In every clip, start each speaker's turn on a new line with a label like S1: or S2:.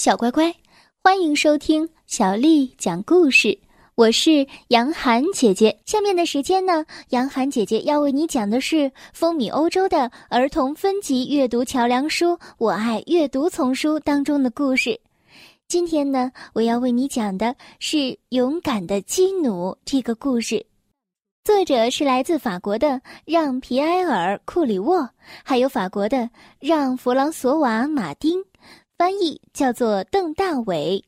S1: 小乖乖，欢迎收听小丽讲故事。我是杨涵姐姐。下面的时间呢，杨涵姐姐要为你讲的是风靡欧洲的儿童分级阅读桥梁书《我爱阅读丛书》当中的故事。今天呢，我要为你讲的是《勇敢的基努》这个故事。作者是来自法国的让·皮埃尔·库里沃，还有法国的让·弗朗索瓦·马丁。翻译叫做邓大伟，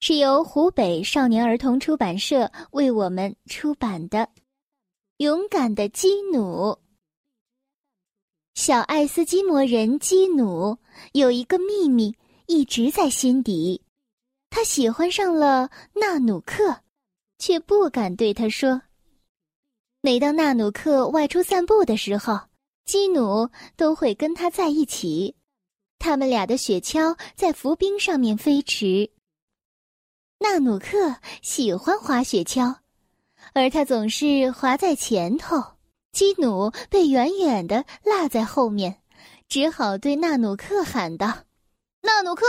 S1: 是由湖北少年儿童出版社为我们出版的《勇敢的基努》。小爱斯基摩人基努有一个秘密一直在心底，他喜欢上了纳努克，却不敢对他说。每当纳努克外出散步的时候，基努都会跟他在一起。他们俩的雪橇在浮冰上面飞驰。纳努克喜欢滑雪橇，而他总是滑在前头。基努被远远的落在后面，只好对纳努克喊道：“
S2: 纳努克，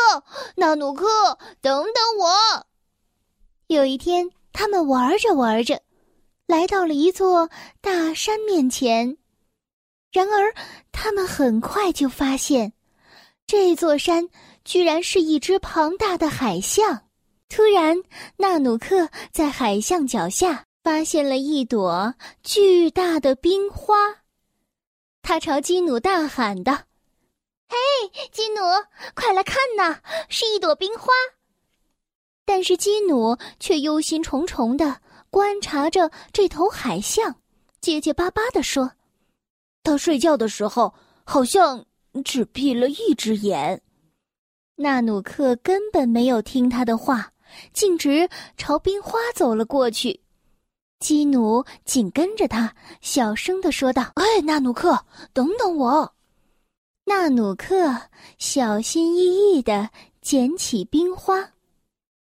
S2: 纳努克，等等我！”
S1: 有一天，他们玩着玩着，来到了一座大山面前。然而，他们很快就发现。这座山居然是一只庞大的海象。突然，纳努克在海象脚下发现了一朵巨大的冰花。他朝基努大喊道：“
S2: 嘿，基努，快来看呐，是一朵冰花！”
S1: 但是基努却忧心忡忡的观察着这头海象，结结巴巴的说：“
S2: 他睡觉的时候好像……”只闭了一只眼，
S1: 纳努克根本没有听他的话，径直朝冰花走了过去。基努紧跟着他，小声的说道：“
S2: 哎，纳努克，等等我！”
S1: 纳努克小心翼翼的捡起冰花，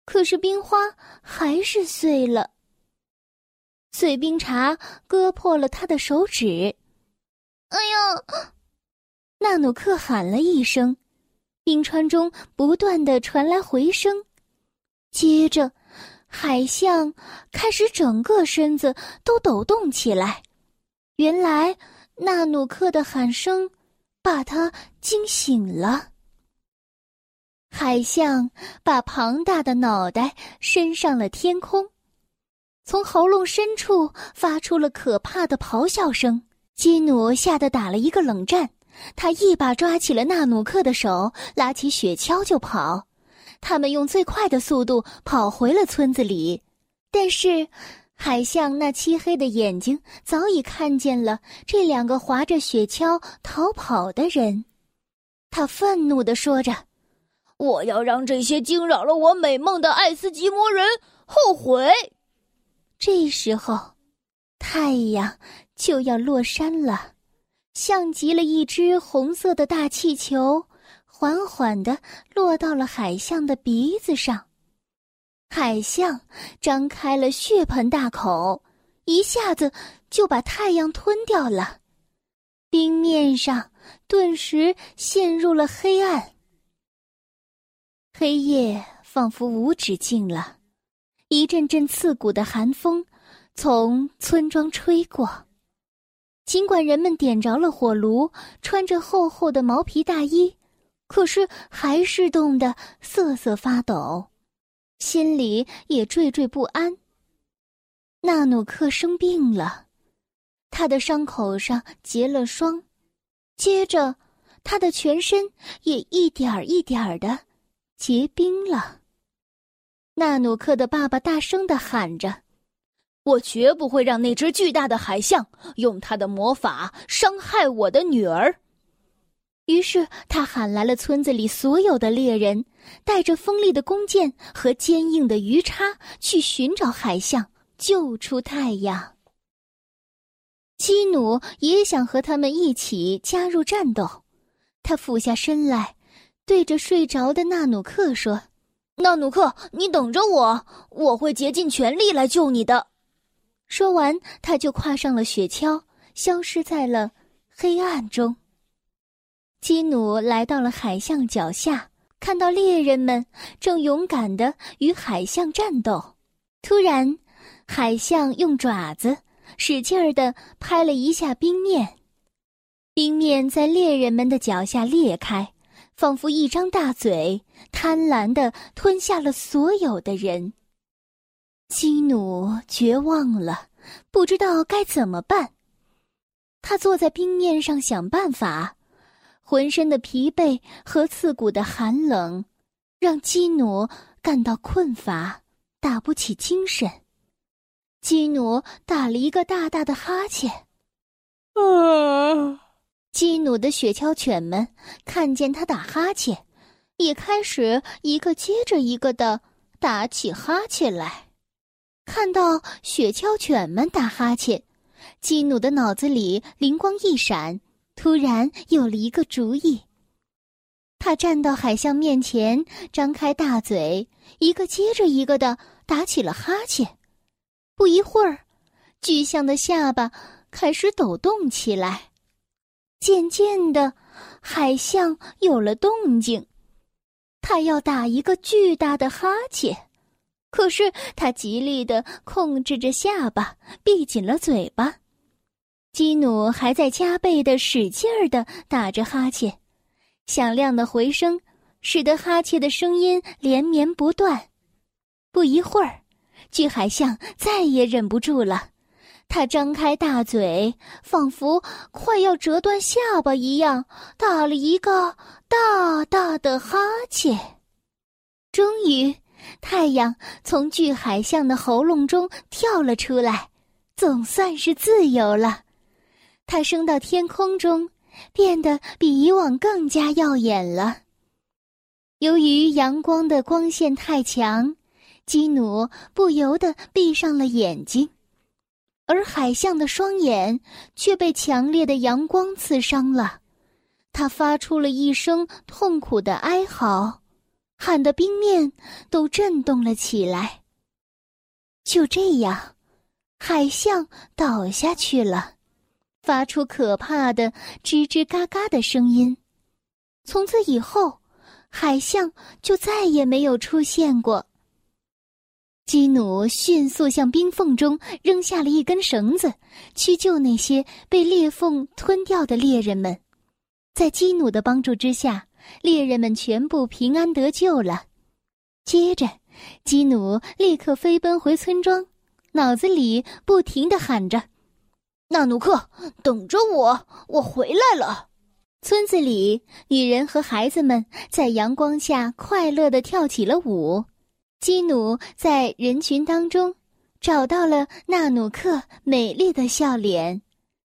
S1: 可是冰花还是碎了。碎冰碴割破了他的手指。
S2: 哎呀！
S1: 纳努克喊了一声，冰川中不断的传来回声，接着，海象开始整个身子都抖动起来。原来，纳努克的喊声把他惊醒了。海象把庞大的脑袋伸上了天空，从喉咙深处发出了可怕的咆哮声。基努吓得打了一个冷战。他一把抓起了纳努克的手，拉起雪橇就跑。他们用最快的速度跑回了村子里，但是海象那漆黑的眼睛早已看见了这两个划着雪橇逃跑的人。他愤怒地说着：“
S2: 我要让这些惊扰了我美梦的爱斯基摩人后悔。”
S1: 这时候，太阳就要落山了。像极了一只红色的大气球，缓缓地落到了海象的鼻子上。海象张开了血盆大口，一下子就把太阳吞掉了。冰面上顿时陷入了黑暗，黑夜仿佛无止境了。一阵阵刺骨的寒风从村庄吹过。尽管人们点着了火炉，穿着厚厚的毛皮大衣，可是还是冻得瑟瑟发抖，心里也惴惴不安。纳努克生病了，他的伤口上结了霜，接着，他的全身也一点儿一点儿的结冰了。纳努克的爸爸大声的喊着。
S2: 我绝不会让那只巨大的海象用他的魔法伤害我的女儿。
S1: 于是他喊来了村子里所有的猎人，带着锋利的弓箭和坚硬的鱼叉去寻找海象，救出太阳。基努也想和他们一起加入战斗，他俯下身来，对着睡着的纳努克说：“
S2: 纳努克，你等着我，我会竭尽全力来救你的。”
S1: 说完，他就跨上了雪橇，消失在了黑暗中。基努来到了海象脚下，看到猎人们正勇敢的与海象战斗，突然，海象用爪子使劲儿的拍了一下冰面，冰面在猎人们的脚下裂开，仿佛一张大嘴，贪婪的吞下了所有的人。基努绝望了，不知道该怎么办。他坐在冰面上想办法。浑身的疲惫和刺骨的寒冷，让基努感到困乏，打不起精神。基努打了一个大大的哈欠。啊！基努的雪橇犬们看见他打哈欠，也开始一个接着一个的打起哈欠来。看到雪橇犬们打哈欠，基努的脑子里灵光一闪。突然有了一个主意。他站到海象面前，张开大嘴，一个接着一个的打起了哈欠。不一会儿，巨象的下巴开始抖动起来。渐渐的，海象有了动静，他要打一个巨大的哈欠，可是他极力的控制着下巴，闭紧了嘴巴。基努还在加倍的使劲儿的打着哈欠，响亮的回声使得哈欠的声音连绵不断。不一会儿，巨海象再也忍不住了，他张开大嘴，仿佛快要折断下巴一样，打了一个大大的哈欠。终于，太阳从巨海象的喉咙中跳了出来，总算是自由了。它升到天空中，变得比以往更加耀眼了。由于阳光的光线太强，基努不由得闭上了眼睛，而海象的双眼却被强烈的阳光刺伤了。他发出了一声痛苦的哀嚎，喊得冰面都震动了起来。就这样，海象倒下去了。发出可怕的吱吱嘎嘎的声音。从此以后，海象就再也没有出现过。基努迅速向冰缝中扔下了一根绳子，去救那些被裂缝吞掉的猎人们。在基努的帮助之下，猎人们全部平安得救了。接着，基努立刻飞奔回村庄，脑子里不停的喊着。纳努克，等着我，我回来了。村子里，女人和孩子们在阳光下快乐的跳起了舞。基努在人群当中找到了纳努克美丽的笑脸，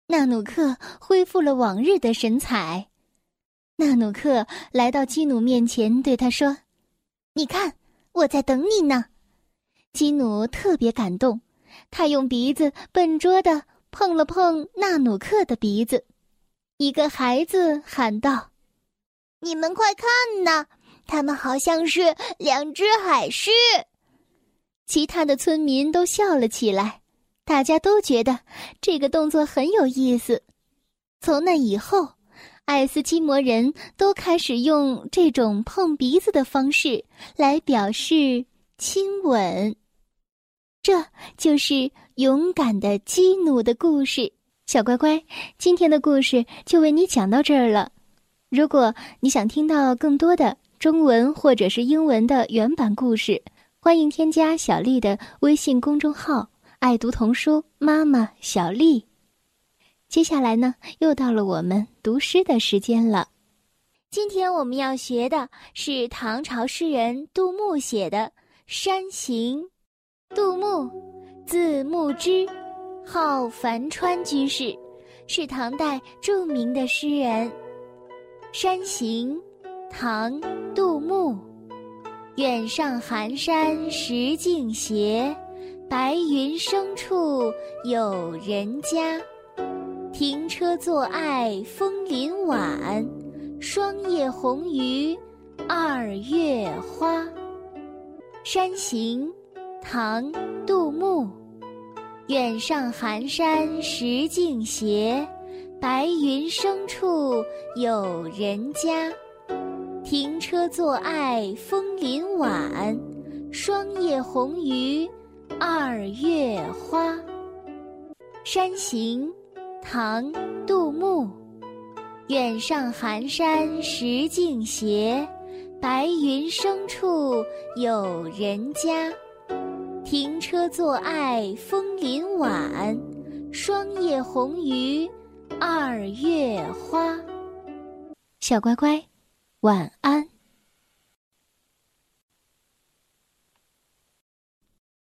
S1: 纳努克恢复了往日的神采。纳努克来到基努面前，对他说：“你看，我在等你呢。”基努特别感动，他用鼻子笨拙的。碰了碰纳努克的鼻子，一个孩子喊道：“
S3: 你们快看呐，他们好像是两只海狮。”
S1: 其他的村民都笑了起来，大家都觉得这个动作很有意思。从那以后，爱斯基摩人都开始用这种碰鼻子的方式来表示亲吻。这就是勇敢的基努的故事，小乖乖，今天的故事就为你讲到这儿了。如果你想听到更多的中文或者是英文的原版故事，欢迎添加小丽的微信公众号“爱读童书妈妈小丽”。接下来呢，又到了我们读诗的时间了。今天我们要学的是唐朝诗人杜牧写的《山行》。杜牧，字牧之，号樊川居士，是唐代著名的诗人。《山行》，唐·杜牧。远上寒山石径斜，白云生处有人家。停车坐爱枫林晚，霜叶红于二月花。《山行》。唐·杜牧，远上寒山石径斜，白云生处有人家。停车坐爱枫林晚，霜叶红于二月花。山行，唐·杜牧。远上寒山石径斜，白云生处有人家。停车坐爱枫林晚，霜叶红于二月花。小乖乖，晚安。